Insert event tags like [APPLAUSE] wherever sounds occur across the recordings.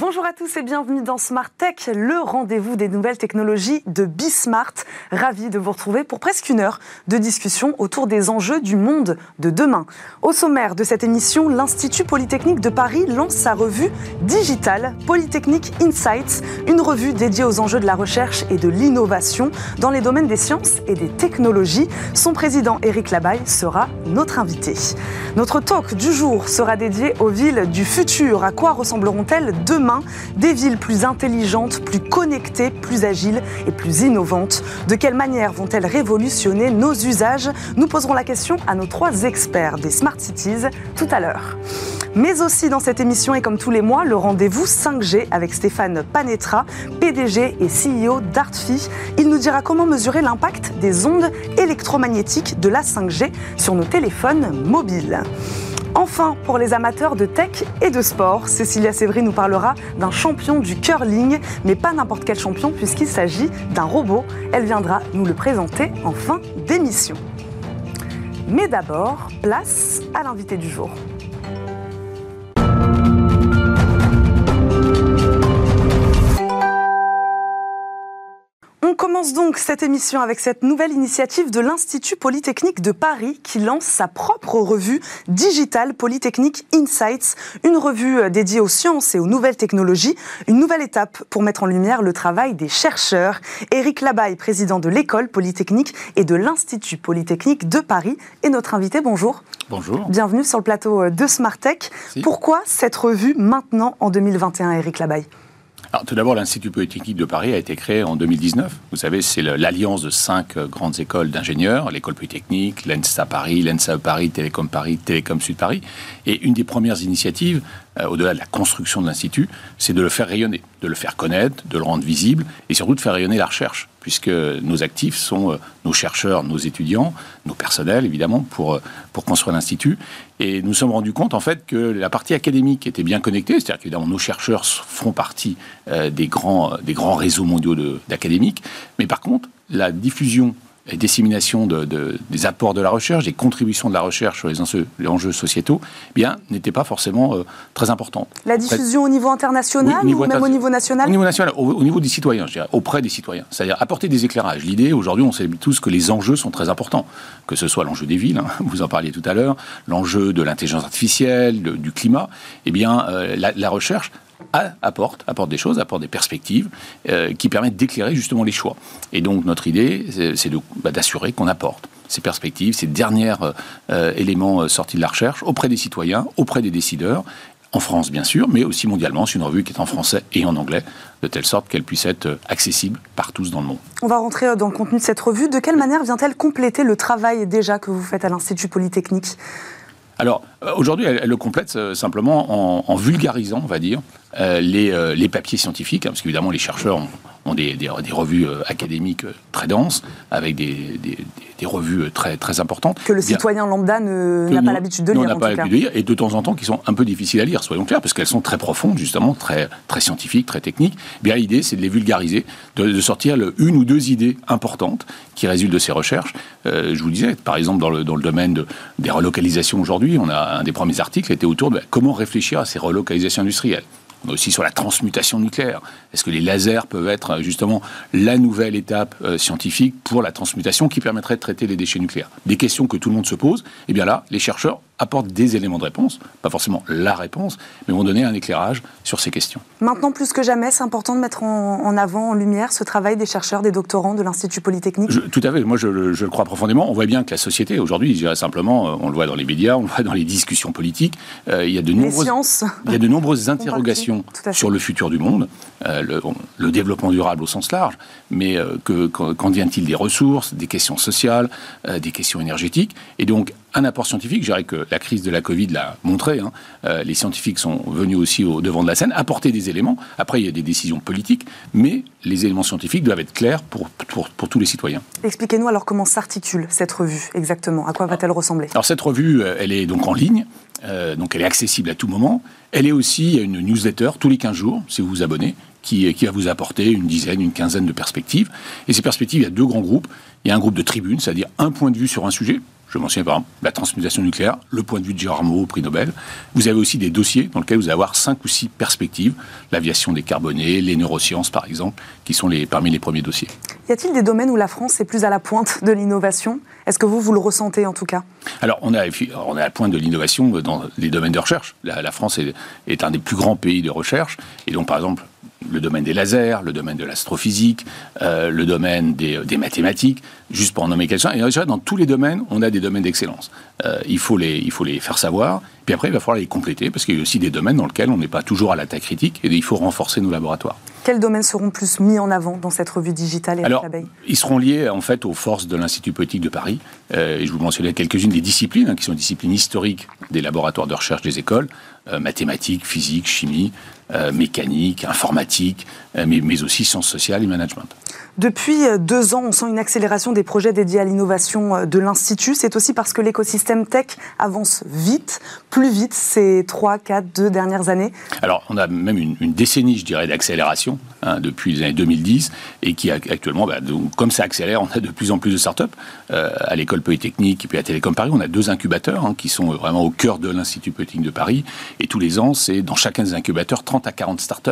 Bonjour à tous et bienvenue dans Smart Tech, le rendez-vous des nouvelles technologies de Bismart. Ravi de vous retrouver pour presque une heure de discussion autour des enjeux du monde de demain. Au sommaire de cette émission, l'Institut Polytechnique de Paris lance sa revue digitale Polytechnique Insights, une revue dédiée aux enjeux de la recherche et de l'innovation dans les domaines des sciences et des technologies. Son président Éric Labaille sera notre invité. Notre talk du jour sera dédié aux villes du futur. À quoi ressembleront-elles demain? Des villes plus intelligentes, plus connectées, plus agiles et plus innovantes. De quelle manière vont-elles révolutionner nos usages? Nous poserons la question à nos trois experts des Smart Cities tout à l'heure. Mais aussi dans cette émission et comme tous les mois, le rendez-vous 5G avec Stéphane Panetra, PDG et CEO d'Artfi. Il nous dira comment mesurer l'impact des ondes électromagnétiques de la 5G sur nos téléphones mobiles. Enfin, pour les amateurs de tech et de sport, Cécilia Sévry nous parlera d'un champion du curling, mais pas n'importe quel champion puisqu'il s'agit d'un robot. Elle viendra nous le présenter en fin d'émission. Mais d'abord, place à l'invité du jour. Commence donc cette émission avec cette nouvelle initiative de l'Institut Polytechnique de Paris qui lance sa propre revue digitale Polytechnique Insights, une revue euh, dédiée aux sciences et aux nouvelles technologies, une nouvelle étape pour mettre en lumière le travail des chercheurs. Éric Labaille, président de l'école Polytechnique et de l'Institut Polytechnique de Paris, est notre invité. Bonjour. Bonjour. Bienvenue sur le plateau euh, de Smartech. Pourquoi cette revue maintenant en 2021, Éric Labaille? Alors, tout d'abord, l'Institut Polytechnique de Paris a été créé en 2019. Vous savez, c'est l'alliance de cinq euh, grandes écoles d'ingénieurs, l'école polytechnique, l'ENSA Paris, l'ENSA Paris, Télécom Paris, Télécom Sud Paris. Et une des premières initiatives, euh, au-delà de la construction de l'Institut, c'est de le faire rayonner, de le faire connaître, de le rendre visible et surtout de faire rayonner la recherche, puisque nos actifs sont euh, nos chercheurs, nos étudiants, nos personnels évidemment pour, pour construire l'Institut. Et nous sommes rendus compte en fait que la partie académique était bien connectée, c'est-à-dire qu'évidemment nos chercheurs font partie des, grands, des grands réseaux mondiaux d'académiques, mais par contre la diffusion et dissémination de, des apports de la recherche, des contributions de la recherche sur les enjeux, les enjeux sociétaux, eh bien, n'était pas forcément euh, très importante. La diffusion au niveau international ou même au niveau national Au niveau national, au, niveau des citoyens, je dirais, auprès des citoyens. C'est-à-dire apporter des éclairages. L'idée, aujourd'hui, on sait tous que les enjeux sont très importants. Que ce soit l'enjeu des villes, hein, [LAUGHS] vous en parliez tout à l'heure, l'enjeu de l'intelligence artificielle, du climat, eh bien, euh, la, la recherche apporte, apporte des choses, apporte des perspectives euh, qui permettent d'éclairer justement les choix. Et donc notre idée, c'est bah, d'assurer qu'on apporte ces perspectives, ces derniers euh, éléments euh, sortis de la recherche auprès des citoyens, auprès des décideurs, en France bien sûr, mais aussi mondialement. C'est une revue qui est en français et en anglais, de telle sorte qu'elle puisse être accessible par tous dans le monde. On va rentrer dans le contenu de cette revue. De quelle manière vient-elle compléter le travail déjà que vous faites à l'Institut Polytechnique? Alors, aujourd'hui, elle, le complète simplement en, vulgarisant, on va dire, les, les, papiers scientifiques, hein, parce qu'évidemment, les chercheurs ont, ont des, des, revues euh, académiques euh, très denses, avec des, des, revues euh, très, très importantes. Que le citoyen lambda n'a pas l'habitude de lire. n'a pas l'habitude de lire, et de temps en temps qui sont un peu difficiles à lire, soyons clairs, parce qu'elles sont très profondes, justement, très, très scientifiques, très techniques. Bien, l'idée, c'est de les vulgariser, de, sortir le, une ou deux idées importantes qui résultent de ces recherches. je vous disais, par exemple, dans le, dans le domaine de, des relocalisations aujourd'hui, on a un des premiers articles était autour de comment réfléchir à ces relocalisations industrielles aussi sur la transmutation nucléaire. Est-ce que les lasers peuvent être justement la nouvelle étape euh, scientifique pour la transmutation qui permettrait de traiter les déchets nucléaires? Des questions que tout le monde se pose. Et eh bien là, les chercheurs apportent des éléments de réponse, pas forcément la réponse, mais vont donner un éclairage sur ces questions. Maintenant, plus que jamais, c'est important de mettre en, avant, en lumière, ce travail des chercheurs, des doctorants de l'Institut Polytechnique. tout à fait, moi je, le crois profondément. On voit bien que la société, aujourd'hui, je dirais simplement, euh, on le voit dans les médias, on le voit dans les discussions politiques, euh, il, y a de nombreuses, il y a de nombreuses interrogations sur le futur du monde, euh, le, le, développement durable au sens large, mais que, qu'en vient-il des ressources, des questions sociales, des questions énergétiques, et donc un apport scientifique. Je dirais que la crise de la Covid l'a montré. Hein. Euh, les scientifiques sont venus aussi au devant de la scène, apporter des éléments. Après, il y a des décisions politiques, mais les éléments scientifiques doivent être clairs pour, pour, tous les citoyens. Expliquez-nous alors comment s'articule cette revue exactement? À quoi va-t-elle ressembler? Alors cette revue, euh, elle est donc en ligne. Euh, donc elle est accessible à tout moment. Elle est aussi une newsletter tous les 15 jours, si vous vous abonnez, qui, qui va vous apporter une dizaine, une quinzaine de perspectives. Et ces perspectives, il y a deux grands groupes. Il y a un groupe de tribunes, c'est-à-dire un point de vue sur un sujet Je mentionne par exemple la transmutation nucléaire, le point de vue de Gérard Moreau, prix Nobel. Vous avez aussi des dossiers dans lesquels vous allez avoir cinq ou six perspectives, l'aviation décarbonée, les neurosciences par exemple, qui sont les, parmi les premiers dossiers. Y a-t-il des domaines où la France est plus à la pointe de l'innovation? Est-ce que vous, vous le ressentez en tout cas? Alors, on, a, on est à la pointe de l'innovation dans les domaines de recherche. La, France est, est un des plus grands pays de recherche. Et donc, par exemple, le domaine des lasers, le domaine de l'astrophysique, euh, le domaine des, des, mathématiques, juste pour en nommer quelques-uns. Et dans tous les domaines, on a des domaines d'excellence. Euh, il, faut les, il faut les faire savoir, puis après, il va falloir les compléter, parce qu'il y a aussi des domaines dans lesquels on n'est pas toujours à la taille critique, et il faut renforcer nos laboratoires. Quels domaines seront plus mis en avant dans cette revue digitale et Alors, ils seront liés en fait aux forces de l'Institut politique de Paris. Euh, et je vous mentionnais quelques-unes des disciplines hein, qui sont des disciplines historiques des laboratoires de recherche des écoles euh, mathématiques, physique, chimie, mécanique, informatique, mais, mais aussi sciences sociales et management. Depuis euh, deux ans, on sent une accélération des projets dédiés à l'innovation euh, de l'Institut. C'est aussi parce que l'écosystème tech avance vite, plus vite ces trois, quatre, deux dernières années. Alors, on a même une, décennie, je dirais, d'accélération hein, depuis les années 2010 et qui actuellement, bah, comme ça accélère, on a de plus en plus de startups. Euh, à l'école Polytechnique et puis à Télécom Paris, on a deux incubateurs hein, qui sont vraiment au cœur de l'Institut Polytechnique de Paris. Et tous les ans, c'est dans chacun des incubateurs 30 à 40 startups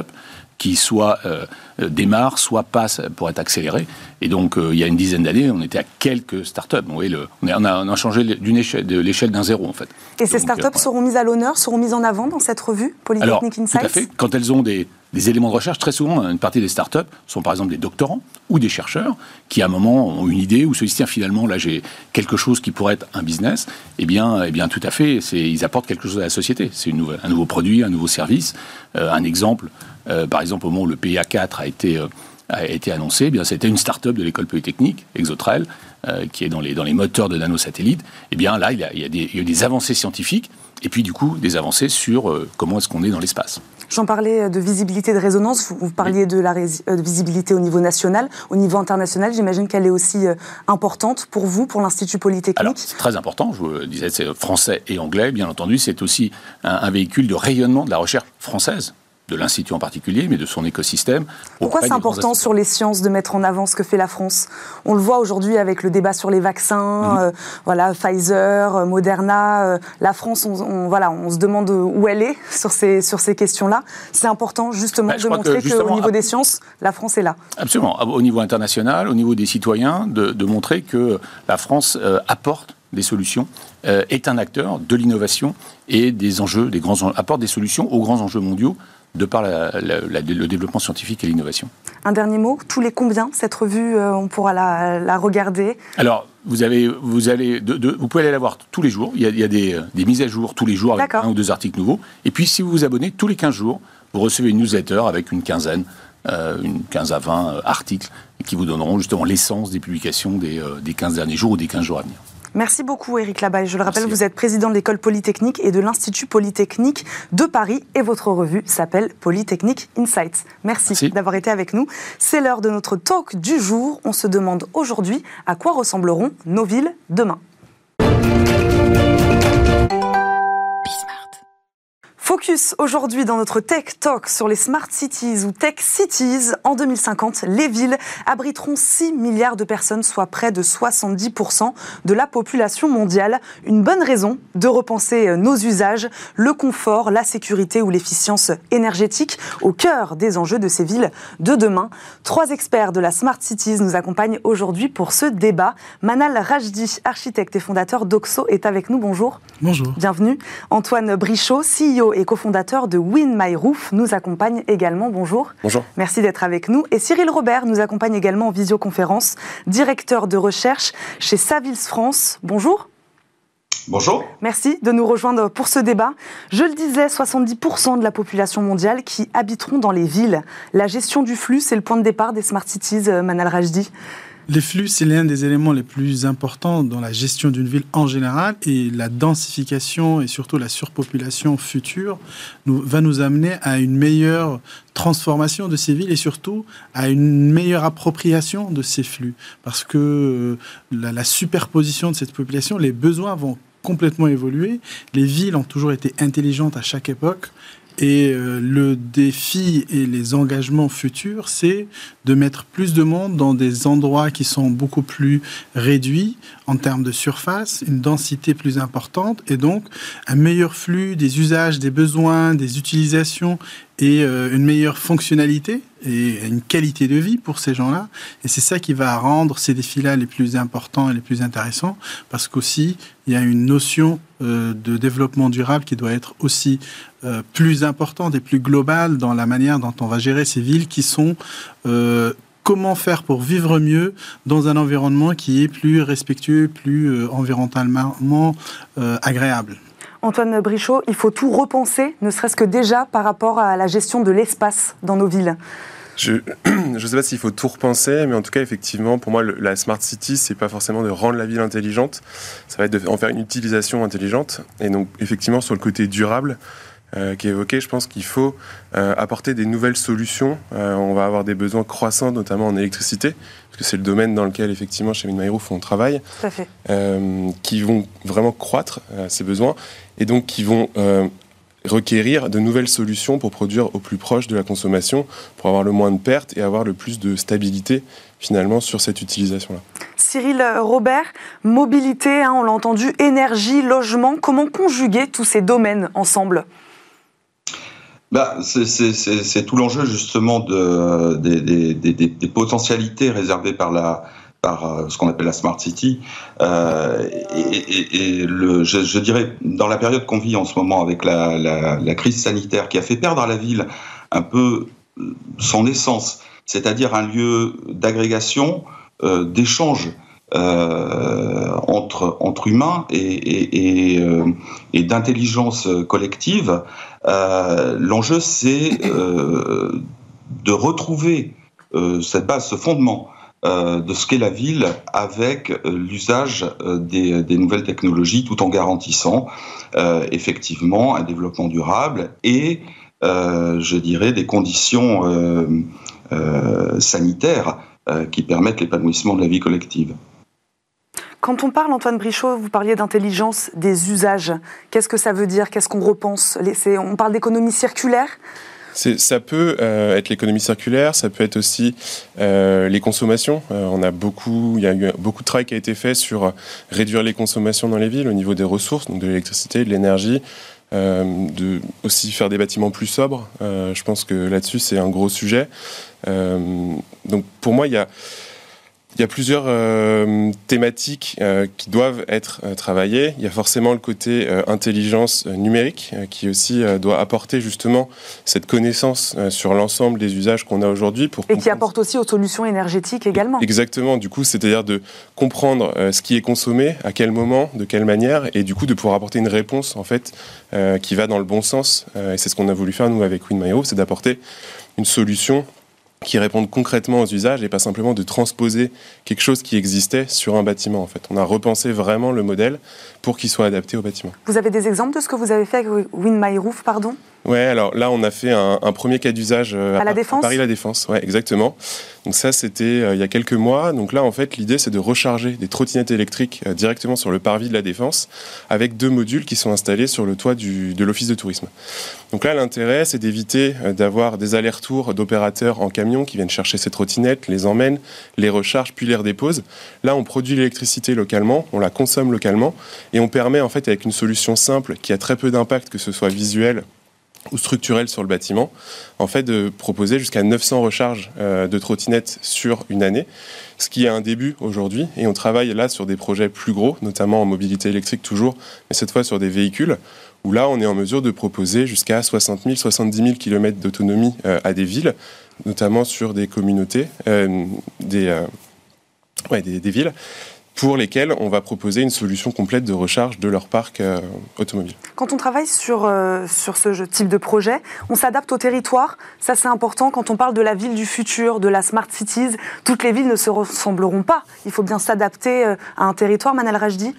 qui soit euh, euh, démarre, soit passe pour être accéléré. Et donc, euh, il y a une dizaine d'années, on était à quelques startups. Vous voyez, le, on, a, on, a, changé échelle, de l'échelle d'un zéro, en fait. Et ces startups seront mises à l'honneur, seront mises en avant dans cette revue, Polytechnic Insights Tout à fait. Quand elles ont des, des éléments de recherche, très souvent, une partie des startups sont par exemple des doctorants ou des chercheurs qui, à un moment, ont une idée ou se disent tiens, finalement, là, j'ai quelque chose qui pourrait être un business. Eh bien, eh bien tout à fait, ils apportent quelque chose à la société. C'est un nouveau produit, un nouveau service. un exemple, euh, par exemple, au moment où le PA4 a été, euh, a été annoncé, eh bien, c'était une start-up de l'école polytechnique, Exotrail, euh, qui est dans les, dans les moteurs de nanosatellites. Eh bien là, il y, a, il, y a des, il y a des avancées scientifiques et puis du coup des avancées sur comment est-ce qu'on est dans l'espace. J'en parlais de visibilité de résonance, vous, parliez de la visibilité au niveau national, au niveau international, j'imagine qu'elle est aussi importante pour vous, pour l'Institut Polytechnique. C'est très important, je vous disais, c'est français et anglais, bien entendu, c'est aussi un véhicule de rayonnement de la recherche française de l'Institut en particulier, mais de son écosystème. Pourquoi c'est important sur les sciences de mettre en avant ce que fait la France? On le voit aujourd'hui avec le débat sur les vaccins, mhm. euh, voilà, Pfizer, euh, Moderna. Euh, la France, on, voilà, on se demande où elle est [LAUGHS] sur ces, sur ces questions-là. C'est important justement bah, de montrer qu'au niveau des sciences, la France est là. Absolument. Au niveau international, au niveau des citoyens, de, montrer que la France apporte des solutions, est un acteur de l'innovation et des enjeux, des grands apporte des solutions aux grands enjeux mondiaux de par le développement scientifique et l'innovation. Un dernier mot, tous les combien cette revue, euh, on pourra la, regarder? Alors, vous, avez, vous, allez, vous pouvez aller la voir tous les jours. Il y a, des, mises à jour tous les jours avec un ou deux articles nouveaux. Et puis, si vous vous abonnez tous les 15 jours, vous recevez une newsletter avec une quinzaine, euh, une 15 à 20 euh, articles qui vous donneront justement l'essence des publications des, des 15 derniers jours ou des 15 jours à venir. Merci beaucoup Eric Labaye. Je le rappelle, vous êtes président de l'école polytechnique et de l'Institut polytechnique de Paris et votre revue s'appelle Polytechnique Insights. Merci, d'avoir été avec nous. C'est l'heure de notre talk du jour. On se demande aujourd'hui à quoi ressembleront nos villes demain. Focus aujourd'hui dans notre Tech Talk sur les Smart Cities ou Tech Cities. En 2050, les villes abriteront 6 milliards de personnes, soit près de 70% de la population mondiale. Une bonne raison de repenser nos usages, le confort, la sécurité ou l'efficience énergétique au cœur des enjeux de ces villes de demain. Trois experts de la Smart Cities nous accompagnent aujourd'hui pour ce débat. Manal Rajdi, architecte et fondateur d'Oxo, est avec nous. Bonjour. Bonjour. Bienvenue. Antoine Brichot, CEO et cofondateur de Win My Roof, nous accompagne également. Bonjour. Bonjour. Merci d'être avec nous. Et Cyril Robert nous accompagne également en visioconférence, directeur de recherche chez Savils France. Bonjour. Bonjour. Merci de nous rejoindre pour ce débat. Je le disais, 70% de la population mondiale qui habiteront dans les villes. La gestion du flux, c'est le point de départ des Smart Cities, euh, Manal Rajdi. Les flux, c'est l'un des éléments les plus importants dans la gestion d'une ville en général et la densification et surtout la surpopulation future va nous amener à une meilleure transformation de ces villes et surtout à une meilleure appropriation de ces flux. Parce que euh, la superposition de cette population, les besoins vont complètement évoluer. Les villes ont toujours été intelligentes à chaque époque Et euh, le défi et les engagements futurs, c'est de mettre plus de monde dans des endroits qui sont beaucoup plus réduits en termes de surface, une densité plus importante et donc un meilleur flux des usages, des besoins, des utilisations et euh, une meilleure fonctionnalité et une qualité de vie pour ces gens-là. Et c'est ça qui va rendre ces défis-là les plus importants et les plus intéressants, parce qu'aussi, il y a une notion euh, de développement durable qui doit être aussi euh, plus importante et plus globale dans la manière dont on va gérer ces villes qui sont comment faire pour vivre mieux dans un environnement qui est plus respectueux, plus environnementalement agréable. Antoine Brichot, il faut tout repenser, ne serait-ce que déjà par rapport à la gestion de l'espace dans nos villes. Je [CLEARS THROAT] ne sais pas s'il faut tout repenser, mais en tout cas, effectivement, pour moi, la Smart City, c'est pas forcément de rendre la ville intelligente, ça va être d'en faire une utilisation intelligente. Et donc, effectivement, sur le côté durable, euh, qui est évoqué, je pense qu'il faut euh, apporter des nouvelles solutions. Euh, on va avoir des besoins croissants, notamment en électricité, parce que c'est le domaine dans lequel, effectivement, chez Minmaïrouf, on travaille, qui vont vraiment croître ces besoins, et donc qui vont requérir de nouvelles solutions pour produire au plus proche de la consommation, pour avoir le moins de pertes et avoir le plus de stabilité finalement sur cette utilisation-là. Cyril Robert, mobilité, hein, on l'a entendu, énergie, logement, comment conjuguer tous ces domaines ensemble? Bah, c'est tout l'enjeu justement de, des, potentialités réservées par la, par euh, ce qu'on appelle la smart city. Euh, et, je, dirais, dans la période qu'on vit en ce moment avec la, la, crise sanitaire qui a fait perdre à la ville un peu euh, son essence, c'est-à-dire un lieu d'agrégation, euh, d'échange. Euh, entre, entre humains et, et d'intelligence collective, l'enjeu c'est de retrouver cette base, ce fondement euh, de ce qu'est la ville avec euh, l'usage euh, des, nouvelles technologies tout en garantissant effectivement un développement durable et, je dirais, des conditions sanitaires qui permettent l'épanouissement de la vie collective. Quand on parle, Antoine Brichot, vous parliez d'intelligence des usages. Qu'est-ce que ça veut dire? Qu'est-ce qu'on repense? On parle d'économie circulaire? Ça peut euh, être l'économie circulaire, ça peut être aussi euh, les consommations. Euh, on a beaucoup, il y a eu beaucoup de travail qui a été fait sur réduire les consommations dans les villes au niveau des ressources, donc de l'électricité, de l'énergie, de aussi faire des bâtiments plus sobres. je pense que là-dessus c'est un gros sujet. donc pour moi il y a il y a plusieurs euh, thématiques euh, qui doivent être euh, travaillées. Il y a forcément le côté intelligence numérique qui aussi doit apporter justement cette connaissance sur l'ensemble des usages qu'on a aujourd'hui. Et qui apporte aussi aux solutions énergétiques également. Exactement, du coup, c'est-à-dire de comprendre ce qui est consommé, à quel moment, de quelle manière, et du coup de pouvoir apporter une réponse en fait qui va dans le bon sens. et c'est ce qu'on a voulu faire nous avec WinMyO, c'est d'apporter une solution qui répondent concrètement aux usages et pas simplement de transposer quelque chose qui existait sur un bâtiment en fait. On a repensé vraiment le modèle pour qu'il soit adapté au bâtiment. Vous avez des exemples de ce que vous avez fait avec Win My Roof, pardon? Ouais, alors là, on a fait un, premier cas d'usage euh, à, la Défense Paris La Défense, ouais, exactement. Donc ça, c'était euh, il y a quelques mois. Donc là, en fait, l'idée, c'est de recharger des trottinettes électriques euh, directement sur le parvis de la Défense avec deux modules qui sont installés sur le toit du, de l'Office de tourisme. Donc là, l'intérêt, c'est d'éviter d'avoir des allers-retours d'opérateurs en camion qui viennent chercher ces trottinettes, les emmènent, les rechargent, puis les redéposent. Là, on produit l'électricité localement, on la consomme localement, et on permet, en fait, avec une solution simple qui a très peu d'impact, que ce soit visuel ou structurel sur le bâtiment, en fait de proposer jusqu'à 900 recharges euh, de trottinettes sur une année, ce qui est un début aujourd'hui. Et on travaille là sur des projets plus gros, notamment en mobilité électrique toujours, mais cette fois sur des véhicules, où là on est en mesure de proposer jusqu'à 60 000, 70 000 km d'autonomie euh, à des villes, notamment sur des communautés, euh, des, des, des villes pour lesquels on va proposer une solution complète de recharge de leur parc euh, automobile. Quand on travaille sur, euh, ce type de projet, on s'adapte au territoire. Ça, c'est important quand on parle de la ville du futur, de la smart cities. Toutes les villes ne se ressembleront pas. Il faut bien s'adapter euh, à un territoire, Manal Rajdi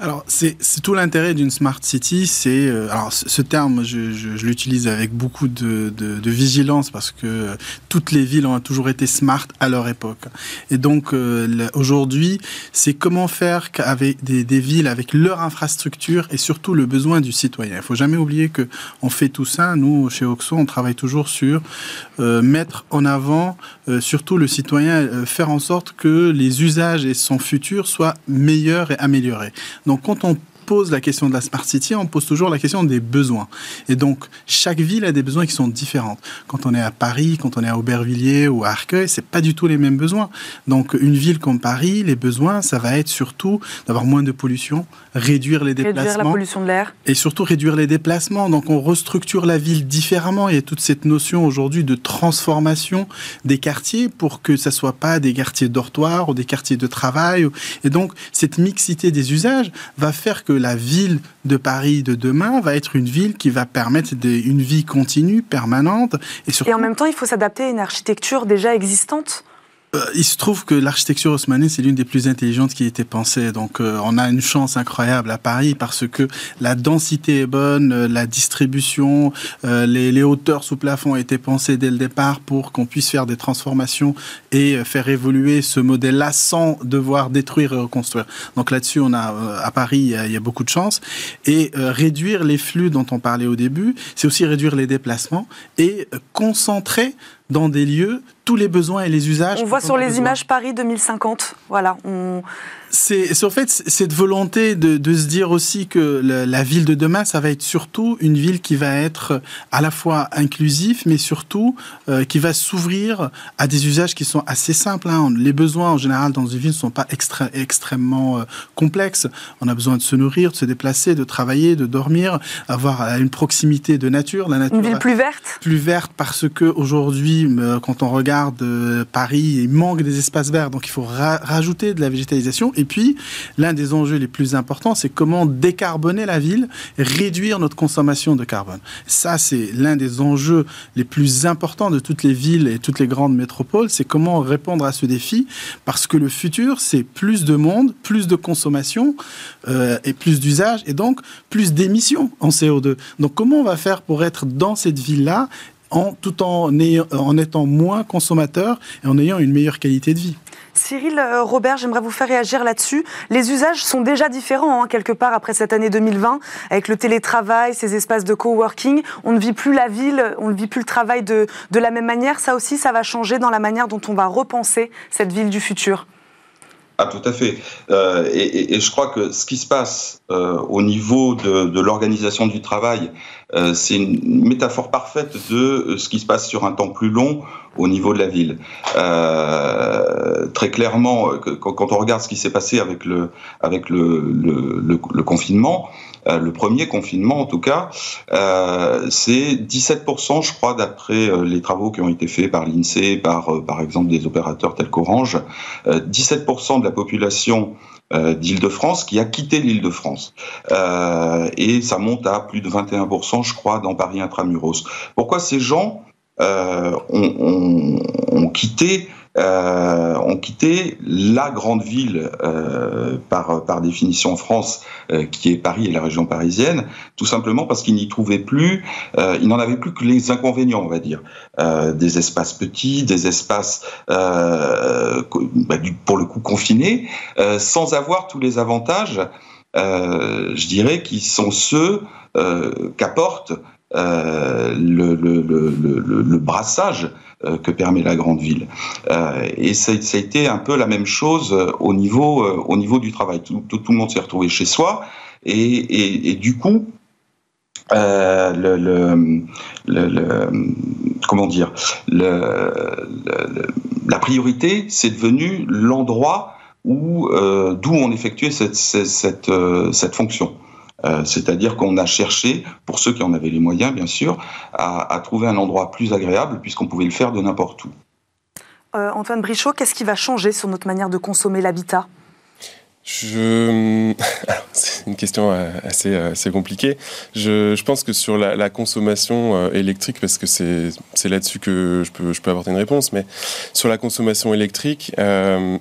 Alors, c'est tout l'intérêt d'une smart city. C'est euh, alors ce terme, je, je, l'utilise avec beaucoup de, de, de, vigilance parce que toutes les villes ont toujours été smart à leur époque. Et donc euh, aujourd'hui, c'est comment faire avec des, des, villes avec leur infrastructure et surtout le besoin du citoyen. Il faut jamais oublier que on fait tout ça. Nous, chez Oxo, on travaille toujours sur euh, mettre en avant euh, surtout le citoyen, faire en sorte que les usages et son futur soient meilleurs et améliorés. Donc quand on pose la question de la Smart City, on pose toujours la question des besoins. Et donc, chaque ville a des besoins qui sont différents. Quand on est à Paris, quand on est à Aubervilliers ou à Arcueil, c'est pas du tout les mêmes besoins. Donc, une ville comme Paris, les besoins, ça va être surtout d'avoir moins de pollution, réduire les déplacements. Réduire la pollution de l'air. Et surtout réduire les déplacements. Donc, on restructure la ville différemment. Il y a toute cette notion aujourd'hui de transformation des quartiers pour que ça soit pas des quartiers dortoirs ou des quartiers de travail. Et donc, cette mixité des usages va faire que la ville de Paris de demain va être une ville qui va permettre une vie continue, permanente. Et, et en même temps, il faut s'adapter à une architecture déjà existante il se trouve que l'architecture haussmannienne, c'est l'une des plus intelligentes qui a été pensée. Donc, euh, on a une chance incroyable à Paris parce que la densité est bonne, euh, la distribution, les, les, hauteurs sous plafond ont été pensées dès le départ pour qu'on puisse faire des transformations et faire évoluer ce modèle-là sans devoir détruire et reconstruire. Donc là-dessus, on a à Paris, il y a, il y a beaucoup de chance. Et réduire les flux dont on parlait au début, c'est aussi réduire les déplacements et concentrer dans des lieux tous les besoins et les usages. On voit sur les images Paris 2050. Voilà, on, c'est en fait cette volonté de, de, se dire aussi que la, ville de demain, ça va être surtout une ville qui va être à la fois inclusive, mais surtout euh, qui va s'ouvrir à des usages qui sont assez simples. Hein. Les besoins en général dans une ville ne sont pas extra, extrêmement euh, complexes. On a besoin de se nourrir, de se déplacer, de travailler, de dormir, avoir euh, une proximité de nature. La nature une ville plus verte? Plus verte parce que aujourd'hui, quand on regarde Paris, il manque des espaces verts, donc il faut rajouter de la végétalisation. Et puis, l'un des enjeux les plus importants, c'est comment décarboner la ville, réduire notre consommation de carbone. Ça, c'est l'un des enjeux les plus importants de toutes les villes et toutes les grandes métropoles. C'est comment répondre à ce défi, parce que le futur, c'est plus de monde, plus de consommation euh, et plus d'usage, et donc plus d'émissions en CO2. Donc, comment on va faire pour être dans cette ville-là en, tout en, en étant moins consommateur et en ayant une meilleure qualité de vie. Cyril euh, Robert, j'aimerais vous faire réagir là-dessus. Les usages sont déjà différents, hein, quelque part, après cette année 2020, avec le télétravail, ces espaces de coworking. On ne vit plus la ville, on ne vit plus le travail de, de la même manière. Ça aussi, ça va changer dans la manière dont on va repenser cette ville du futur. Ah, tout à fait. Euh, et, je crois que ce qui se passe euh, au niveau de, de l'organisation du travail, euh, c'est une métaphore parfaite de ce qui se passe sur un temps plus long au niveau de la ville. très clairement, quand on regarde ce qui s'est passé avec le, avec le, le, le confinement, euh, le premier confinement en tout cas, euh, c'est 17%, je crois, d'après euh, les travaux qui ont été faits par l'INSEE, par, par exemple des opérateurs tels qu'Orange, 17% de la population d'Île-de-France qui a quitté l'Île-de-France. Euh, et ça monte à plus de 21%, je crois, dans Paris intramuros. Pourquoi ces gens euh, ont, ont, ont, quitté euh, ont quitté la grande ville euh, par, par définition en France, euh, qui est Paris et la région parisienne, tout simplement parce qu'ils n'y trouvaient plus, euh, ils n'en avaient plus que les inconvénients, on va dire, euh, des espaces petits, des espaces bah, du, pour le coup confinés, sans avoir tous les avantages, je dirais, qui sont ceux qu'apporte le, brassage euh, que permet la grande ville. Euh, et ça, a été un peu la même chose euh, au niveau, au niveau du travail. Tout, le monde s'est retrouvé chez soi et, du coup, euh, comment dire, la priorité, c'est devenu l'endroit où euh, d'où on effectuait cette fonction. Euh, c'est-à-dire qu'on a cherché, pour ceux qui en avaient les moyens bien sûr, à, trouver un endroit plus agréable puisqu'on pouvait le faire de n'importe où. Euh, Antoine Brichot, qu'est-ce qui va changer sur notre manière de consommer l'habitat? Je... [LAUGHS] C'est une question euh, assez, assez compliquée. Je, je, pense que sur la, la consommation électrique, parce que c'est là-dessus que je peux, je peux apporter une réponse, mais sur la consommation électrique, euh,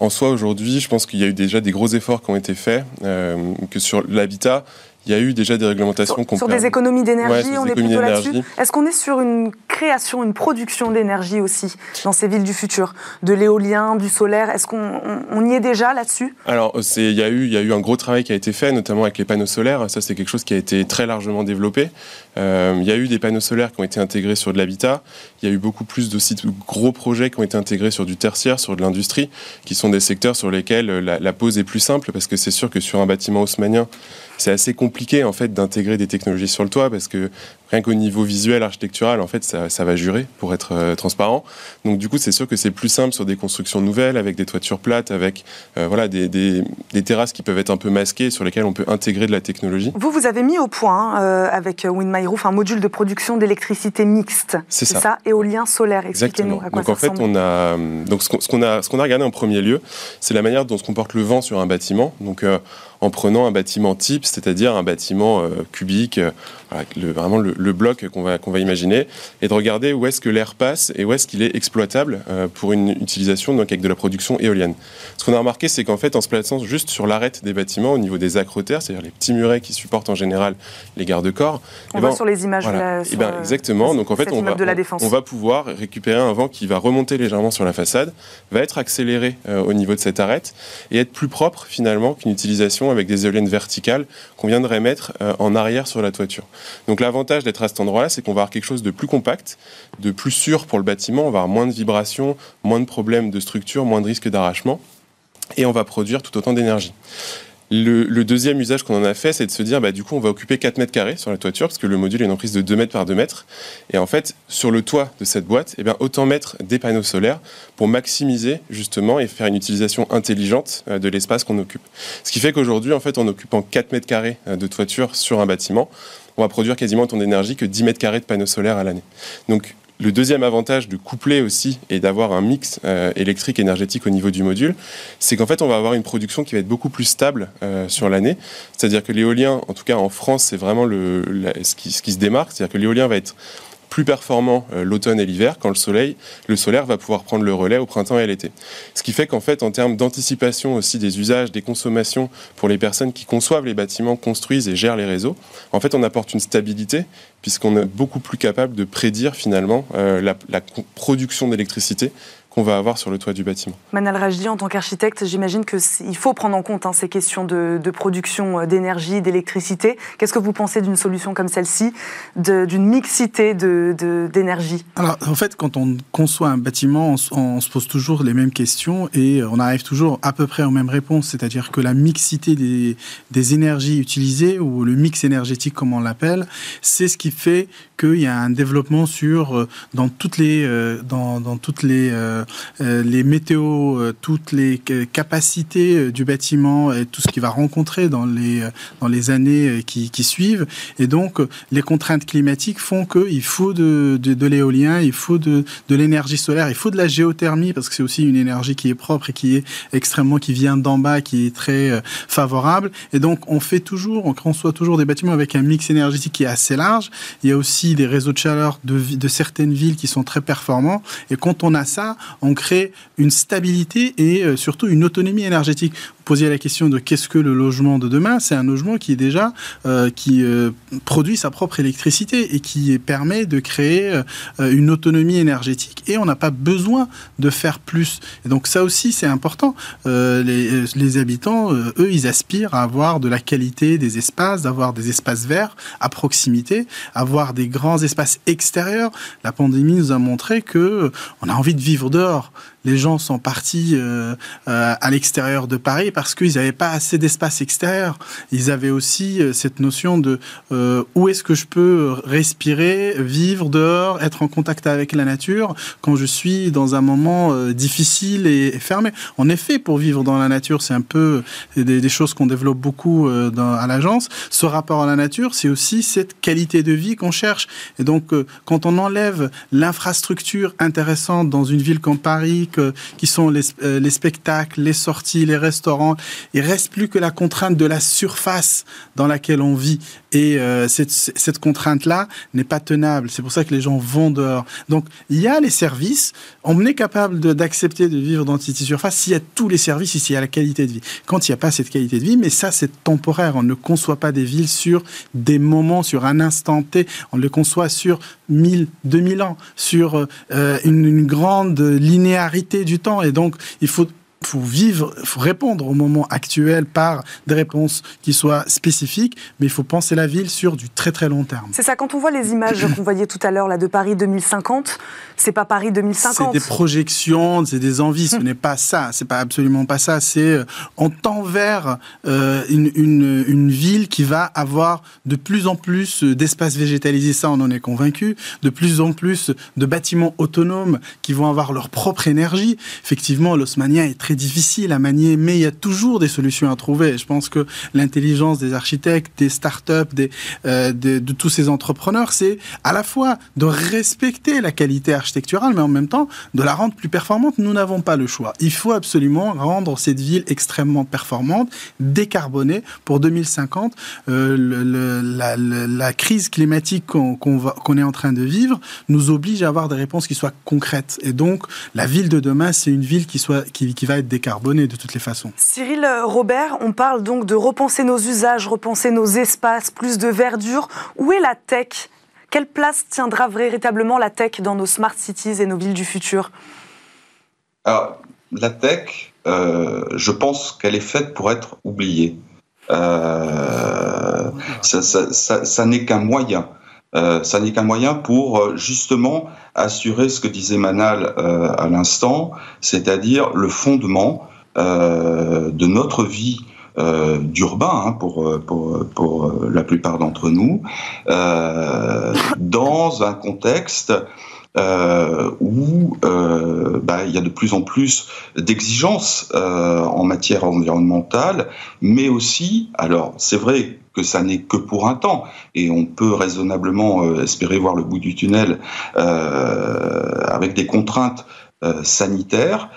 en soi, aujourd'hui, je pense qu'il y a eu déjà des gros efforts qui ont été faits, que sur l'habitat, il y a eu déjà des réglementations sur, sur des économies d'énergie, ouais, on est plutôt là-dessus. Est-ce qu'on est sur une création, une production d'énergie aussi dans ces villes du futur? De l'éolien, du solaire, est-ce qu'on on, y est déjà là-dessus? Alors, il y, a eu, il y a eu un gros travail qui a été fait, notamment avec les panneaux solaires. Ça, c'est quelque chose qui a été très largement développé. Euh, il y a eu des panneaux solaires qui ont été intégrés sur de l'habitat. Il y a eu beaucoup plus de sites, gros projets qui ont été intégrés sur du tertiaire, sur de l'industrie, qui sont des secteurs sur lesquels la, la pose est plus simple, parce que c'est sûr que sur un bâtiment haussmanien, c'est assez compliqué en fait d'intégrer des technologies sur le toit parce que rien qu'au niveau visuel, architectural, en fait, ça, va jurer pour être euh, transparent. Donc du coup, c'est sûr que c'est plus simple sur des constructions nouvelles, avec des toitures plates, avec euh, voilà des, des, terrasses qui peuvent être un peu masquées, sur lesquelles on peut intégrer de la technologie. Vous, vous avez mis au point euh, avec Wind My Roof un module de production d'électricité mixte. C'est ça. ça. éolien solaire. Expliquez-nous à quoi donc en fait, on a donc ce qu'on a ce qu'on a regardé en premier lieu, c'est la manière dont se comporte le vent sur un bâtiment. Donc en prenant un bâtiment type, c'est-à-dire un bâtiment cubique, le, vraiment le, le bloc qu'on va, qu'on va imaginer, et de regarder où est-ce que l'air passe et où est-ce qu'il est exploitable euh, pour une utilisation donc avec de la production éolienne. Ce qu'on a remarqué, c'est qu'en fait, en se plaçant juste sur l'arête des bâtiments, au niveau des acrotères, c'est-à-dire les petits murets qui supportent en général les garde-corps. On eh voit ben, sur les images. Voilà. et eh ben, exactement. Donc en fait, on va, on, va pouvoir récupérer un vent qui va remonter légèrement sur la façade, va être accéléré euh, au niveau de cette arête et être plus propre finalement qu'une utilisation avec des éoliennes verticales qu'on viendrait mettre euh, en arrière sur la toiture. Donc l'avantage d'être à cet endroit-là, c'est qu'on va avoir quelque chose de plus compact, de plus sûr pour le bâtiment, on va avoir moins de vibrations, moins de problèmes de structure, moins de risques d'arrachement, et on va produire tout autant d'énergie. Le, deuxième usage qu'on en a fait, c'est de se dire, bah, du coup, on va occuper 4 mètres carrés sur la toiture, parce que le module est une emprise de 2 mètres par 2 mètres. Et en fait, sur le toit de cette boîte, eh bien, autant mettre des panneaux solaires pour maximiser, justement, et faire une utilisation intelligente euh, de l'espace qu'on occupe. Ce qui fait qu'aujourd'hui, en fait, en occupant 4 mètres carrés euh, de toiture sur un bâtiment, on va produire quasiment autant d'énergie que 10 mètres carrés de panneaux solaires à l'année. Donc, le deuxième avantage de coupler aussi et d'avoir un mix euh, électrique énergétique au niveau du module, c'est qu'en fait on va avoir une production qui va être beaucoup plus stable euh, sur l'année. C'est-à-dire que l'éolien, en tout cas en France, c'est vraiment qui, ce qui se démarque. C'est-à-dire que l'éolien va être plus performant euh, l'automne et l'hiver quand le soleil, le solaire va pouvoir prendre le relais au printemps et à l'été. Ce qui fait qu'en fait, en termes d'anticipation aussi des usages, des consommations pour les personnes qui conçoivent les bâtiments, construisent et gèrent les réseaux, en fait, on apporte une stabilité puisqu'on est beaucoup plus capable de prédire finalement euh, la, la production d'électricité qu'on va avoir sur le toit du bâtiment. Manal Rajdi, en tant qu'architecte, j'imagine qu'il faut prendre en compte hein, ces questions de, production euh, d'énergie, d'électricité. Qu'est-ce que vous pensez d'une solution comme celle-ci, d'une mixité d'énergie de, Alors, en fait, quand on conçoit un bâtiment, on, se pose toujours les mêmes questions et on arrive toujours à peu près aux mêmes réponses. C'est-à-dire que la mixité des, des énergies utilisées, ou le mix énergétique comme on l'appelle, c'est ce qui fait qu'il y a un développement sur, euh, dans toutes les, euh, dans, dans toutes les euh, les météos, toutes les capacités du bâtiment et tout ce qu'il va rencontrer dans les, dans les années qui, suivent. Et donc, les contraintes climatiques font qu'il faut de, de, l'éolien, il faut de, de l'énergie solaire, il faut de la géothermie, parce que c'est aussi une énergie qui est propre et qui est extrêmement, qui vient d'en bas, qui est très favorable. Et donc, on fait toujours, on conçoit toujours des bâtiments avec un mix énergétique qui est assez large. Il y a aussi des réseaux de chaleur de, certaines villes qui sont très performants. Et quand on a ça, on crée une stabilité et euh, surtout une autonomie énergétique. Posiez la question de qu'est-ce que le logement de demain C'est un logement qui est déjà euh, qui euh, produit sa propre électricité et qui permet de créer une autonomie énergétique et on n'a pas besoin de faire plus. Et donc ça aussi c'est important. Les, les, habitants, eux, ils aspirent à avoir de la qualité des espaces, d'avoir des espaces verts à proximité, avoir des grands espaces extérieurs. La pandémie nous a montré que on a envie de vivre dehors les gens sont partis euh, euh, à l'extérieur de Paris parce qu'ils n'avaient pas assez d'espace extérieur. Ils avaient aussi euh, cette notion de où est-ce que je peux respirer, vivre dehors, être en contact avec la nature quand je suis dans un moment difficile et, fermé. En effet, pour vivre dans la nature, c'est un peu des, choses qu'on développe beaucoup à l'agence. Ce rapport à la nature, c'est aussi cette qualité de vie qu'on cherche. Et donc, quand on enlève l'infrastructure intéressante dans une ville comme Paris, qui sont les, euh, les, spectacles, les sorties, les restaurants. Il reste plus que la contrainte de la surface dans laquelle on vit. Et euh, cette, cette contrainte-là n'est pas tenable. C'est pour ça que les gens vont dehors. Donc, il y a les services. On est capable d'accepter de, vivre dans City Surface s'il y a tous les services, s'il y a la qualité de vie. Quand il n'y a pas cette qualité de vie, mais ça, c'est temporaire. On ne conçoit pas des villes sur des moments, sur un instant T. On les conçoit sur 1000, 2000 ans, sur euh, une, une grande linéarité du temps. Et donc, il faut faut vivre, faut répondre au moment actuel par des réponses qui soient spécifiques, mais il faut penser la ville sur du très très long terme. C'est ça, quand on voit les images [COUGHS] qu'on voyait tout à l'heure là de Paris 2050, c'est pas Paris 2050. C'est des projections, c'est des envies, ce [LAUGHS] n'est pas ça, c'est pas absolument pas ça, c'est euh, on tend vers euh, une, une, une, ville qui va avoir de plus en plus d'espaces végétalisés, ça on en est convaincu, de plus en plus de bâtiments autonomes qui vont avoir leur propre énergie. Effectivement, l'Osmania est très difficile à manier, mais il y a toujours des solutions à trouver. Je pense que l'intelligence des architectes, des startups, euh, de, tous ces entrepreneurs, c'est à la fois de respecter la qualité architecturale, mais en même temps de la rendre plus performante. Nous n'avons pas le choix. Il faut absolument rendre cette ville extrêmement performante, décarbonée pour 2050. Euh, la, crise climatique qu'on qu'on est en train de vivre nous oblige à avoir des réponses qui soient concrètes. Et donc, la ville de demain, c'est une ville qui, soit, qui, qui va être décarboné de toutes les façons. Cyril Robert, on parle donc de repenser nos usages, repenser nos espaces, plus de verdure. Où est la tech? Quelle place tiendra véritablement la tech dans nos smart cities et nos villes du futur? Alors, la tech, euh, je pense qu'elle est faite pour être oubliée. Euh, ça, ça, ça, ça n'est qu'un moyen. Euh, ça n'est qu'un moyen pour euh, justement assurer ce que disait Manal euh, à l'instant, c'est-à-dire le fondement de notre vie d'urbain hein, pour, pour, pour, la plupart d'entre nous, dans un contexte où bah, il y a de plus en plus d'exigences en matière environnementale, mais aussi, alors c'est vrai que ça n'est que pour un temps et on peut raisonnablement euh, espérer voir le bout du tunnel euh, avec des contraintes euh, sanitaires,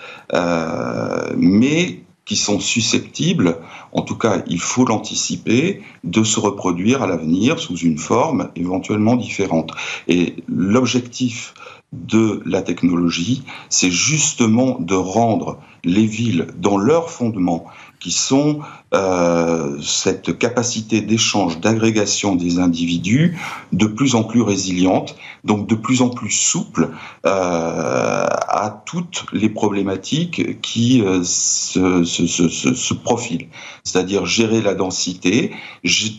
mais qui sont susceptibles, en tout cas il faut l'anticiper, de se reproduire à l'avenir sous une forme éventuellement différente. Et l'objectif de la technologie, c'est justement de rendre les villes dans leur fondement qui sont euh, cette capacité d'échange, d'agrégation des individus de plus en plus résiliente, donc de plus en plus souple euh, à toutes les problématiques qui euh, se, profilent. C'est-à-dire gérer la densité,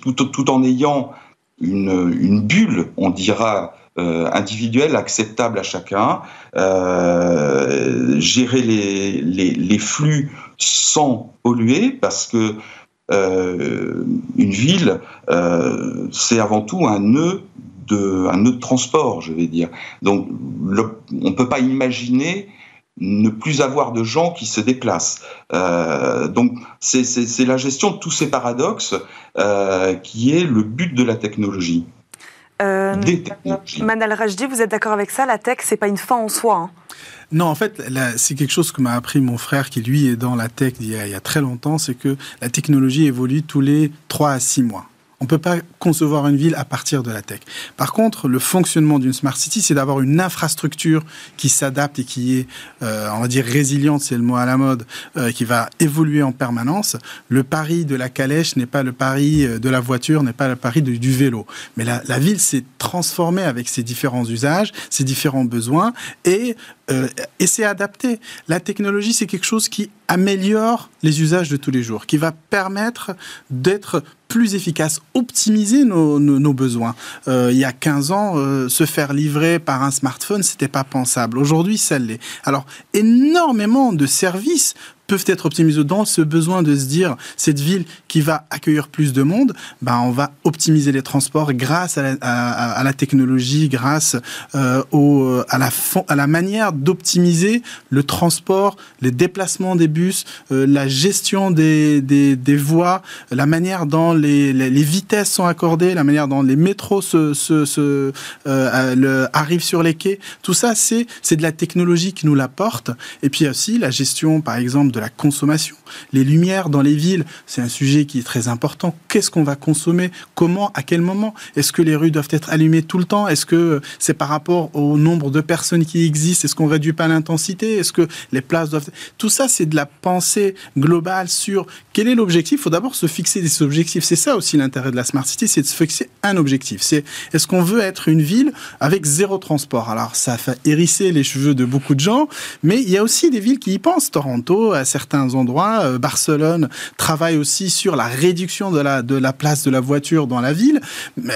tout, en ayant une, bulle, on dira, individuelle, acceptable à chacun, gérer les, flux sans polluer, parce que euh, une ville, euh, c'est avant tout un nœud de, un nœud de transport, je vais dire. Donc, le, on ne peut pas imaginer ne plus avoir de gens qui se déplacent. Euh, donc c'est la gestion de tous ces paradoxes qui est le but de la technologie. Manal Rajdi, vous êtes d'accord avec ça? La tech, c'est pas une fin en soi. Hein. Non, en fait, c'est quelque chose que m'a appris mon frère qui, lui, est dans la tech il y a, très longtemps, c'est que la technologie évolue tous les 3 à 6 mois. On ne peut pas concevoir une ville à partir de la tech. Par contre, le fonctionnement d'une smart city, c'est d'avoir une infrastructure qui s'adapte et qui est, euh, on va dire, résiliente, c'est le mot à la mode, euh, qui va évoluer en permanence. Le pari de la calèche n'est pas le pari euh, de la voiture, n'est pas le pari de, du vélo. Mais la, la ville s'est transformée avec ses différents usages, ses différents besoins et, euh, et s'est adaptée. La technologie, c'est quelque chose qui améliore les usages de tous les jours, qui va permettre d'être plus efficace, optimiser nos, besoins. Euh, il y a 15 ans, euh, se faire livrer par un smartphone, c'était pas pensable. Aujourd'hui, ça l'est. Alors, énormément de services peuvent être optimisés dans ce besoin de se dire cette ville qui va accueillir plus de monde, ben on va optimiser les transports grâce à la, à, à la technologie, grâce euh, au, à, la, à la manière d'optimiser le transport, les déplacements des bus, euh, la gestion des, des, des, voies, la manière dont les, les, vitesses sont accordées, la manière dont les métros se, se, se euh, le, arrivent sur les quais. Tout ça, c'est de la technologie qui nous l'apporte. Et puis aussi la gestion, par exemple, de de la consommation. Les lumières dans les villes, c'est un sujet qui est très important. Qu'est-ce qu'on va consommer? Comment? À quel moment? Est-ce que les rues doivent être allumées tout le temps? Est-ce que c'est par rapport au nombre de personnes qui existent? Est-ce qu'on réduit pas l'intensité? Est-ce que les places doivent... Tout ça, c'est de la pensée globale sur quel est l'objectif. Il faut d'abord se fixer des objectifs. C'est ça aussi l'intérêt de la Smart City, c'est de se fixer un objectif. C'est est-ce qu'on veut être une ville avec zéro transport? Alors, ça fait hérisser les cheveux de beaucoup de gens, mais il y a aussi des villes qui y pensent. Toronto, certains endroits, euh, Barcelone travaille aussi sur la réduction de la, de la place de la voiture dans la ville. Mais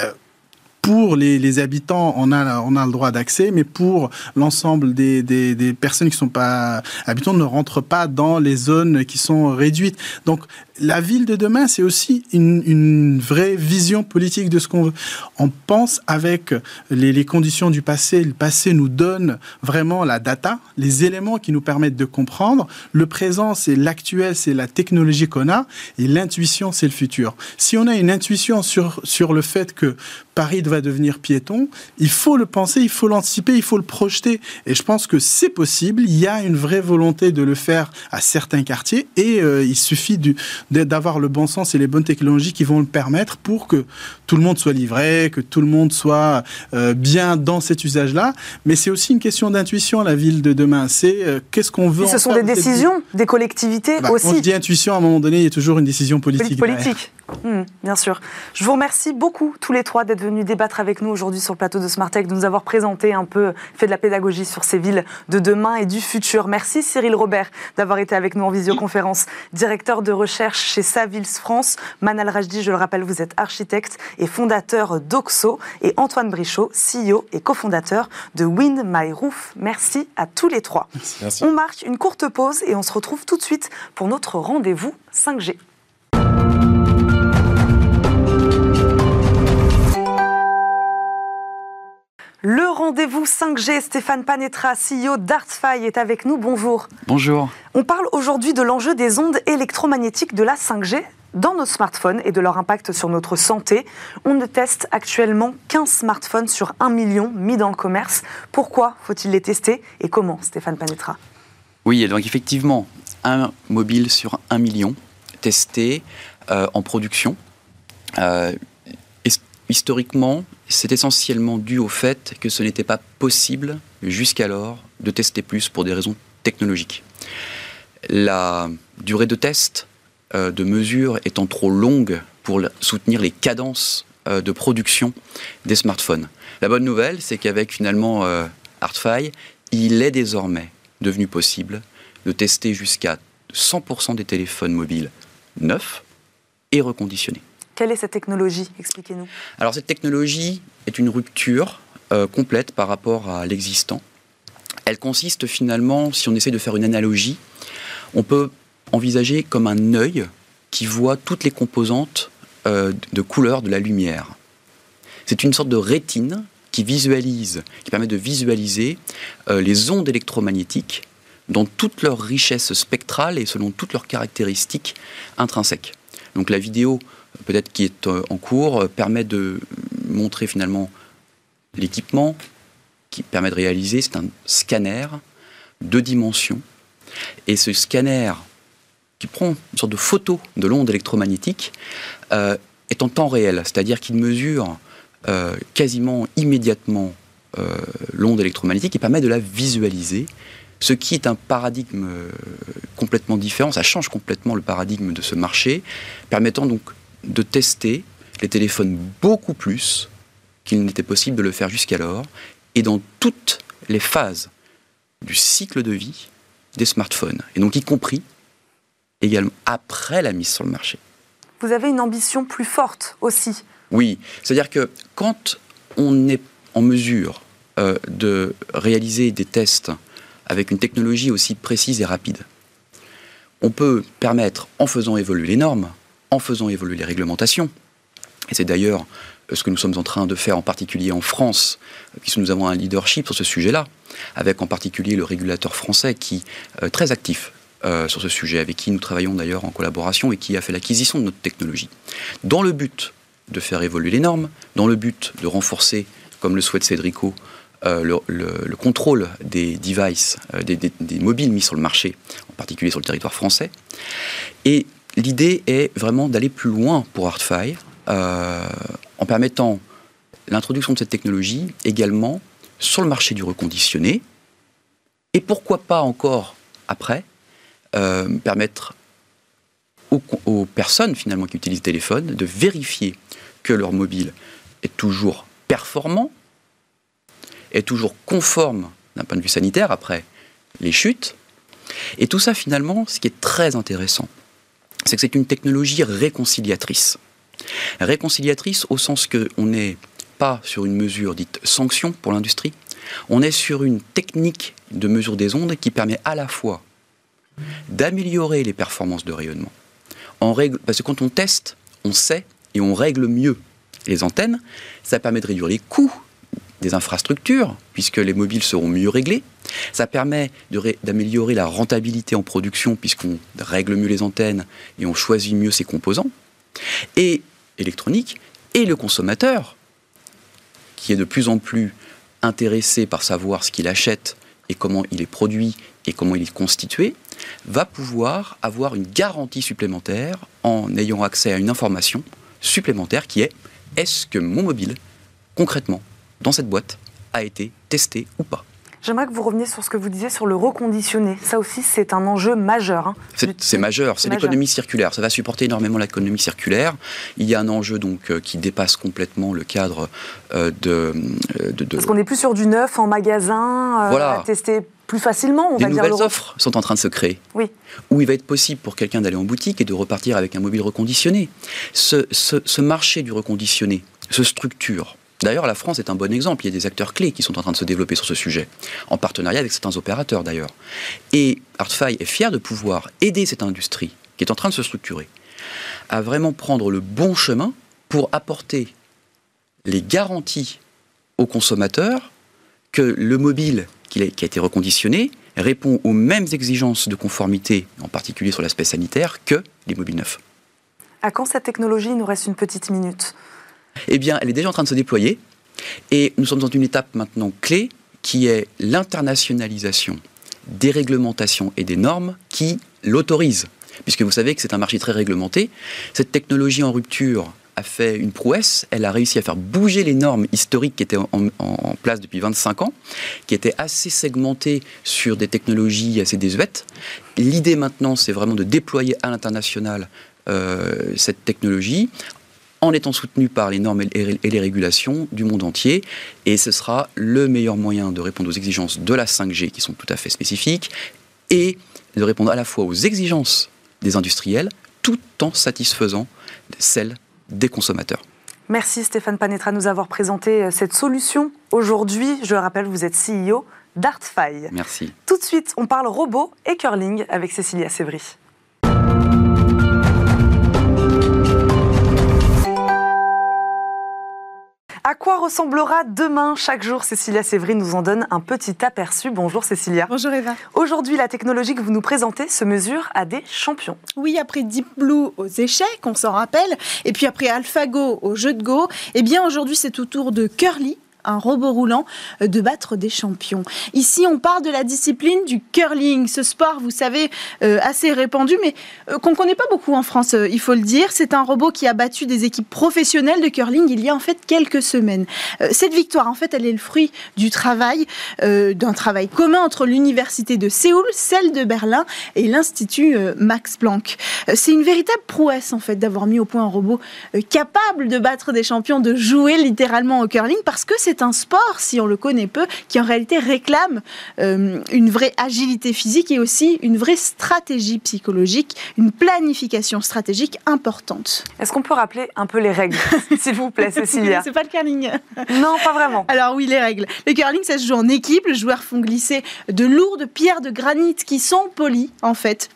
pour les, habitants, on a, on a le droit d'accès, mais pour l'ensemble des, des, des, personnes qui ne sont pas habitants, ne rentrent pas dans les zones qui sont réduites. Donc, la ville de demain, c'est aussi une, vraie vision politique de ce qu'on. On pense avec les, les, conditions du passé. Le passé nous donne vraiment la data, les éléments qui nous permettent de comprendre. Le présent, c'est l'actuel, c'est la technologie qu'on a. Et l'intuition, c'est le futur. Si on a une intuition sur, sur le fait que Paris va devenir piéton, il faut le penser, il faut l'anticiper, il faut le projeter. Et je pense que c'est possible. Il y a une vraie volonté de le faire à certains quartiers. Et euh, il suffit du d'avoir le bon sens et les bonnes technologies qui vont le permettre pour que tout le monde soit livré, que tout le monde soit euh, bien dans cet usage-là. Mais c'est aussi une question d'intuition, la ville de demain. C'est euh, qu'est-ce qu'on veut. Et ce sont des décisions des collectivités bah, aussi. Quand je dis intuition, à un moment donné, il y a toujours une décision politique. Politique, mmh, bien sûr. Je vous remercie beaucoup tous les trois d'être venus débattre avec nous aujourd'hui sur le plateau de Smartech, de nous avoir présenté un peu, fait de la pédagogie sur ces villes de demain et du futur. Merci Cyril Robert d'avoir été avec nous en visioconférence, directeur de recherche chez Savils France. Manal Rajdi, je le rappelle, vous êtes architecte et fondateur d'Oxo. Et Antoine Brichot, CEO et cofondateur de Wind My Roof. Merci à tous les trois. Merci. On marque une courte pause et on se retrouve tout de suite pour notre rendez-vous 5G. Le rendez-vous 5G, Stéphane Panetra, CEO d'Artfy, est avec nous. Bonjour. Bonjour. On parle aujourd'hui de l'enjeu des ondes électromagnétiques de la 5G dans nos smartphones et de leur impact sur notre santé. On ne teste actuellement qu'un smartphone sur un million mis dans le commerce. Pourquoi faut-il les tester et comment, Stéphane Panetra Oui, donc effectivement, un mobile sur un million testé euh, en production. Euh, historiquement, c'est essentiellement dû au fait que ce n'était pas possible jusqu'alors de tester plus pour des raisons technologiques. La durée de test euh, de mesure étant trop longue pour soutenir les cadences euh, de production des smartphones. La bonne nouvelle, c'est qu'avec finalement euh, il est désormais devenu possible de tester jusqu'à 100% des téléphones mobiles neufs et reconditionnés. Quelle est cette technologie Expliquez-nous. Alors cette technologie est une rupture euh, complète par rapport à l'existant. Elle consiste finalement, si on essaie de faire une analogie, on peut envisager comme un œil qui voit toutes les composantes euh, de couleur de la lumière. C'est une sorte de rétine qui visualise, qui permet de visualiser euh, les ondes électromagnétiques dans toute leur richesse spectrale et selon toutes leurs caractéristiques intrinsèques. Donc la vidéo peut-être qui est euh, en cours, euh, permet de montrer finalement l'équipement qui permet de réaliser. C'est un scanner deux dimensions. Et ce scanner qui prend une sorte de photo de l'onde électromagnétique euh, est en temps réel, c'est-à-dire qu'il mesure quasiment immédiatement l'onde électromagnétique et permet de la visualiser, ce qui est un paradigme complètement différent, ça change complètement le paradigme de ce marché, permettant donc de tester les téléphones beaucoup plus qu'il n'était possible de le faire jusqu'alors, et dans toutes les phases du cycle de vie des smartphones, et donc y compris également après la mise sur le marché. Vous avez une ambition plus forte aussi. Oui, c'est-à-dire que quand on est en mesure euh, de réaliser des tests avec une technologie aussi précise et rapide, on peut permettre, en faisant évoluer les normes, en faisant évoluer les réglementations. Et c'est d'ailleurs euh, ce que nous sommes en train de faire, en particulier en France, euh, puisque nous avons un leadership sur ce sujet-là, avec en particulier le régulateur français qui est euh, très actif sur ce sujet, avec qui nous travaillons d'ailleurs en collaboration et qui a fait l'acquisition de notre technologie. Dans le but de faire évoluer les normes, dans le but de renforcer, comme le souhaite Cédrico, le, le, contrôle des devices, des, des, des, mobiles mis sur le marché, en particulier sur le territoire français. Et l'idée est vraiment d'aller plus loin pour ArtFi, en permettant l'introduction de cette technologie également sur le marché du reconditionné, et pourquoi pas encore après euh, permettre aux, personnes finalement qui utilisent le téléphone de vérifier que leur mobile est toujours performant, est toujours conforme d'un point de vue sanitaire après les chutes. Et tout ça finalement, ce qui est très intéressant, c'est que c'est une technologie réconciliatrice. Réconciliatrice au sens qu'on n'est pas sur une mesure dite sanction pour l'industrie, on est sur une technique de mesure des ondes qui permet à la fois d'améliorer les performances de rayonnement. parce que quand on teste, on sait et on règle mieux les antennes. Ça permet de réduire les coûts des infrastructures, puisque les mobiles seront mieux réglés. Ça permet d'améliorer la rentabilité en production, puisqu'on règle mieux les antennes et on choisit mieux ses composants. Et électronique, et le consommateur, qui est de plus en plus intéressé par savoir ce qu'il achète et comment il est produit et comment il est constitué, va pouvoir avoir une garantie supplémentaire en ayant accès à une information supplémentaire qui est est-ce que mon mobile, concrètement, dans cette boîte, a été testé ou pas J'aimerais que vous reveniez sur ce que vous disiez sur le reconditionné. Ça aussi, c'est un enjeu majeur. Hein. C'est majeur, c'est l'économie circulaire. Ça va supporter énormément l'économie circulaire. Il y a un enjeu donc euh, qui dépasse complètement le cadre euh, euh, de, Parce qu'on n'est plus sur du neuf en magasin, voilà. à tester plus facilement, on Des va dire. nouvelles offres sont en train de se créer. Oui. Où il va être possible pour quelqu'un d'aller en boutique et de repartir avec un mobile reconditionné. Ce, ce, ce marché du reconditionné se structure D'ailleurs, la France est un bon exemple. Il y a des acteurs clés qui sont en train de se développer sur ce sujet, en partenariat avec certains opérateurs d'ailleurs. Et Artfy est fier de pouvoir aider cette industrie qui est en train de se structurer à vraiment prendre le bon chemin pour apporter les garanties aux consommateurs que le mobile qui a été reconditionné répond aux mêmes exigences de conformité, en particulier sur l'aspect sanitaire, que les mobiles neufs. À quand cette technologie Il nous reste une petite minute? Eh bien, elle est déjà en train de se déployer. Et nous sommes dans une étape maintenant clé qui est l'internationalisation des réglementations et des normes qui l'autorisent. Puisque vous savez que c'est un marché très réglementé. Cette technologie en rupture a fait une prouesse. Elle a réussi à faire bouger les normes historiques qui étaient en, place depuis 25 ans, qui étaient assez segmentées sur des technologies assez désuètes. L'idée maintenant, c'est vraiment de déployer à l'international euh, cette technologie en étant soutenu par les normes et les régulations du monde entier. Et ce sera le meilleur moyen de répondre aux exigences de la 5G qui sont tout à fait spécifiques et de répondre à la fois aux exigences des industriels tout en satisfaisant celles des consommateurs. Merci Stéphane Panetra de nous avoir présenté euh, cette solution. Aujourd'hui, je le rappelle, vous êtes CEO d'Artfy. Merci. Tout de suite, on parle robot et curling avec Cécilia Sévry. À quoi ressemblera demain chaque jour Cécilia Sévry nous en donne un petit aperçu. Bonjour Cécilia. Bonjour Eva. Aujourd'hui, la technologie que vous nous présentez se mesure à des champions. Oui, après Deep Blue aux échecs, on s'en rappelle, et puis après AlphaGo au jeu de Go, eh bien aujourd'hui c'est au tour de Curly un robot roulant, euh, de battre des champions. Ici, on parle de la discipline du curling, ce sport, vous savez, euh, assez répandu, mais euh, qu'on ne connaît pas beaucoup en France, il faut le dire. C'est un robot qui a battu des équipes professionnelles de curling il y a en fait quelques semaines. cette victoire, en fait, elle est le fruit du travail, d'un travail commun entre l'université de Séoul, celle de Berlin et l'Institut Max Planck. C'est une véritable prouesse, en fait, d'avoir mis au point un robot capable de battre des champions, de jouer littéralement au curling, parce que c'est c'est un sport, si on le connaît peu, qui en réalité réclame euh, une vraie agilité physique et aussi une vraie stratégie psychologique, une planification stratégique importante. Est-ce qu'on peut rappeler un peu les règles, [LAUGHS] s'il vous plaît, Cécilia? [LAUGHS] C'est pas le curling. Non, pas vraiment. Alors oui, les règles. Le curling, ça se joue en équipe. Les joueurs font glisser de lourdes pierres de granit qui sont polies, en fait,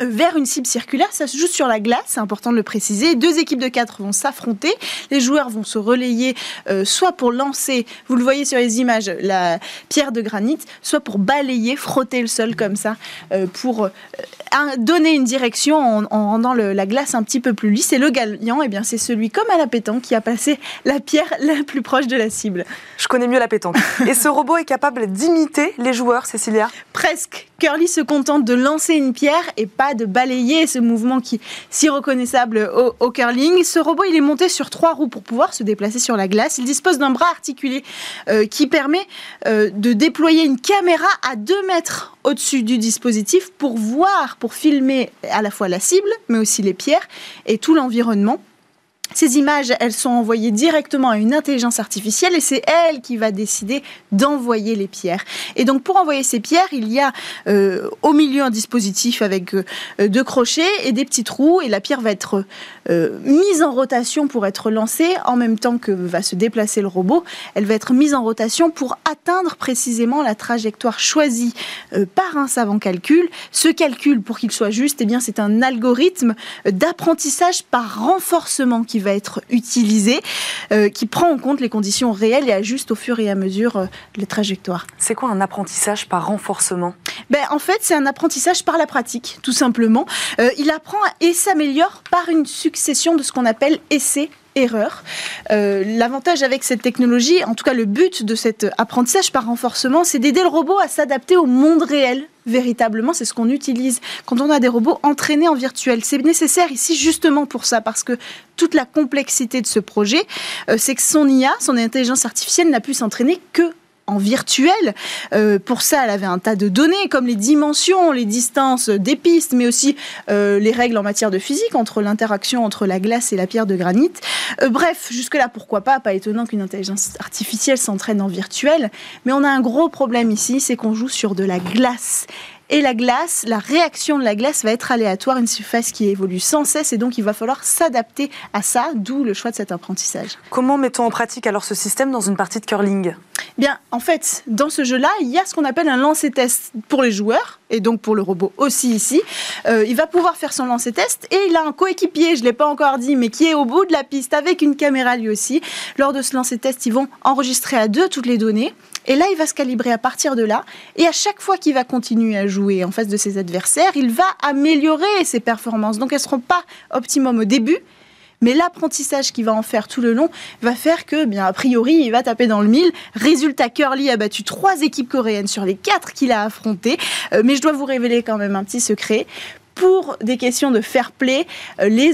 vers une cible circulaire. Ça se joue sur la glace, c'est important de le préciser. Deux équipes de quatre vont s'affronter. Les joueurs vont se relayer euh, soit pour lancer, vous le voyez sur les images, la pierre de granit, soit pour balayer, frotter le sol comme ça, euh, pour donner une direction en, rendant la glace un petit peu plus lisse. Et le gagnant, eh bien, c'est celui, comme à la pétanque, qui a passé la pierre la plus proche de la cible. Je connais mieux la pétanque. [LAUGHS] Et ce robot est capable d'imiter les joueurs, Cécilia? Presque. Curly se contente de lancer une pierre et pas de balayer ce mouvement qui si reconnaissable au, curling. Ce robot, il est monté sur trois roues pour pouvoir se déplacer sur la glace. Il dispose d'un bras articulé euh, qui permet euh, de déployer une caméra à 2 mètres au-dessus du dispositif pour voir, pour filmer à la fois la cible, mais aussi les pierres et tout l'environnement. Ces images, elles sont envoyées directement à une intelligence artificielle et c'est elle qui va décider d'envoyer les pierres. Et donc pour envoyer ces pierres, il y a euh, au milieu un dispositif avec euh, deux crochets et des petits trous et la pierre va être euh, mise en rotation pour être lancée en même temps que va se déplacer le robot. Elle va être mise en rotation pour atteindre précisément la trajectoire choisie par un savant calcul. Ce calcul, pour qu'il soit juste, eh bien c'est un algorithme d'apprentissage par renforcement qui va être utilisé, euh, qui prend en compte les conditions réelles et ajuste au fur et à mesure euh, les trajectoires. C'est quoi un apprentissage par renforcement? Ben, En fait, c'est un apprentissage par la pratique, tout simplement. Euh, il apprend et s'améliore par une succession de ce qu'on appelle essais erreur. L'avantage avec cette technologie, en tout cas le but de cet apprentissage par renforcement, c'est d'aider le robot à s'adapter au monde réel véritablement, c'est ce qu'on utilise quand on a des robots entraînés en virtuel. C'est nécessaire ici justement pour ça, parce que toute la complexité de ce projet, euh, c'est que son IA, son intelligence artificielle, n'a pu s'entraîner que en virtuel. Euh, pour ça, elle avait un tas de données comme les dimensions, les distances des pistes, mais aussi euh, les règles en matière de physique entre l'interaction entre la glace et la pierre de granit. Euh, bref, jusque-là, pourquoi pas? Pas étonnant qu'une intelligence artificielle s'entraîne en virtuel. Mais on a un gros problème ici, c'est qu'on joue sur de la glace. Et la glace, la réaction de la glace va être aléatoire, une surface qui évolue sans cesse, et donc il va falloir s'adapter à ça, d'où le choix de cet apprentissage. Comment mettons en pratique alors ce système dans une partie de curling? Bien, en fait, dans ce jeu-là, il y a ce qu'on appelle un lancer-test pour les joueurs, et donc pour le robot aussi ici. Euh, il va pouvoir faire son lancer-test, et il a un coéquipier, je ne l'ai pas encore dit, mais qui est au bout de la piste avec une caméra lui aussi. Lors de ce lancer-test, ils vont enregistrer à deux toutes les données. Et là, il va se calibrer à partir de là. Et à chaque fois qu'il va continuer à jouer en face de ses adversaires, il va améliorer ses performances. Donc, elles ne seront pas optimum au début, mais l'apprentissage qu'il va en faire tout le long va faire que, bien, a priori, il va taper dans le mille. Résultat, Curly a battu trois équipes coréennes sur les quatre qu'il a affrontées. Euh, mais je dois vous révéler quand même un petit secret pour des questions de fair play, euh, les,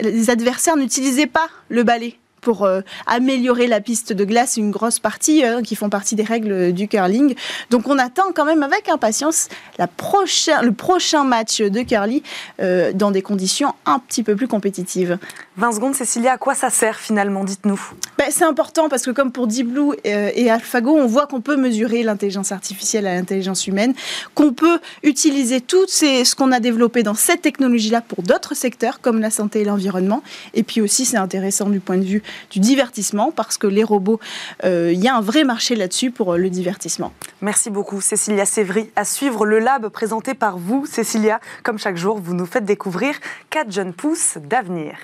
les adversaires n'utilisaient pas le balai pour euh, améliorer la piste de glace, une grosse partie euh, qui font partie des règles du curling. Donc on attend quand même avec impatience le prochain match de curling euh, dans des conditions un petit peu plus compétitives. 20 secondes, Cécilia, à quoi ça sert finalement Dites-nous? Ben, c'est important parce que comme pour Deep Blue et AlphaGo, on voit qu'on peut mesurer l'intelligence artificielle à l'intelligence humaine, qu'on peut utiliser tout ce qu'on a développé dans cette technologie-là pour d'autres secteurs comme la santé et l'environnement. Et puis aussi, c'est intéressant du point de vue du divertissement parce que les robots, euh, il y a un vrai marché là-dessus pour euh, le divertissement. Merci beaucoup Cécilia Sévry. À suivre le lab présenté par vous, Cécilia. Comme chaque jour, vous nous faites découvrir quatre jeunes pousses d'avenir.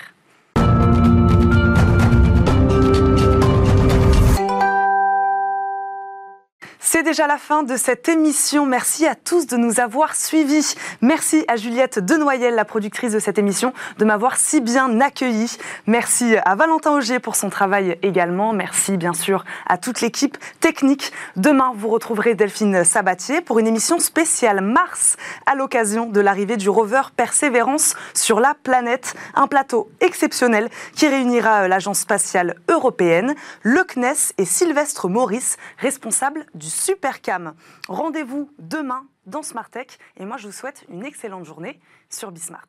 C'est déjà la fin de cette émission. Merci à tous de nous avoir suivis. Merci à Juliette Denoyel, la productrice de cette émission, de m'avoir si bien accueilli. Merci à Valentin Auger pour son travail également. Merci bien sûr à toute l'équipe technique. Demain, vous retrouverez Delphine Sabatier pour une émission spéciale Mars à l'occasion de l'arrivée du rover Persévérance sur la planète. Un plateau exceptionnel qui réunira l'Agence spatiale européenne, le CNES et Sylvestre Maurice, responsable du Supercam. Rendez-vous demain dans Smartech et moi je vous souhaite une excellente journée sur Bismart.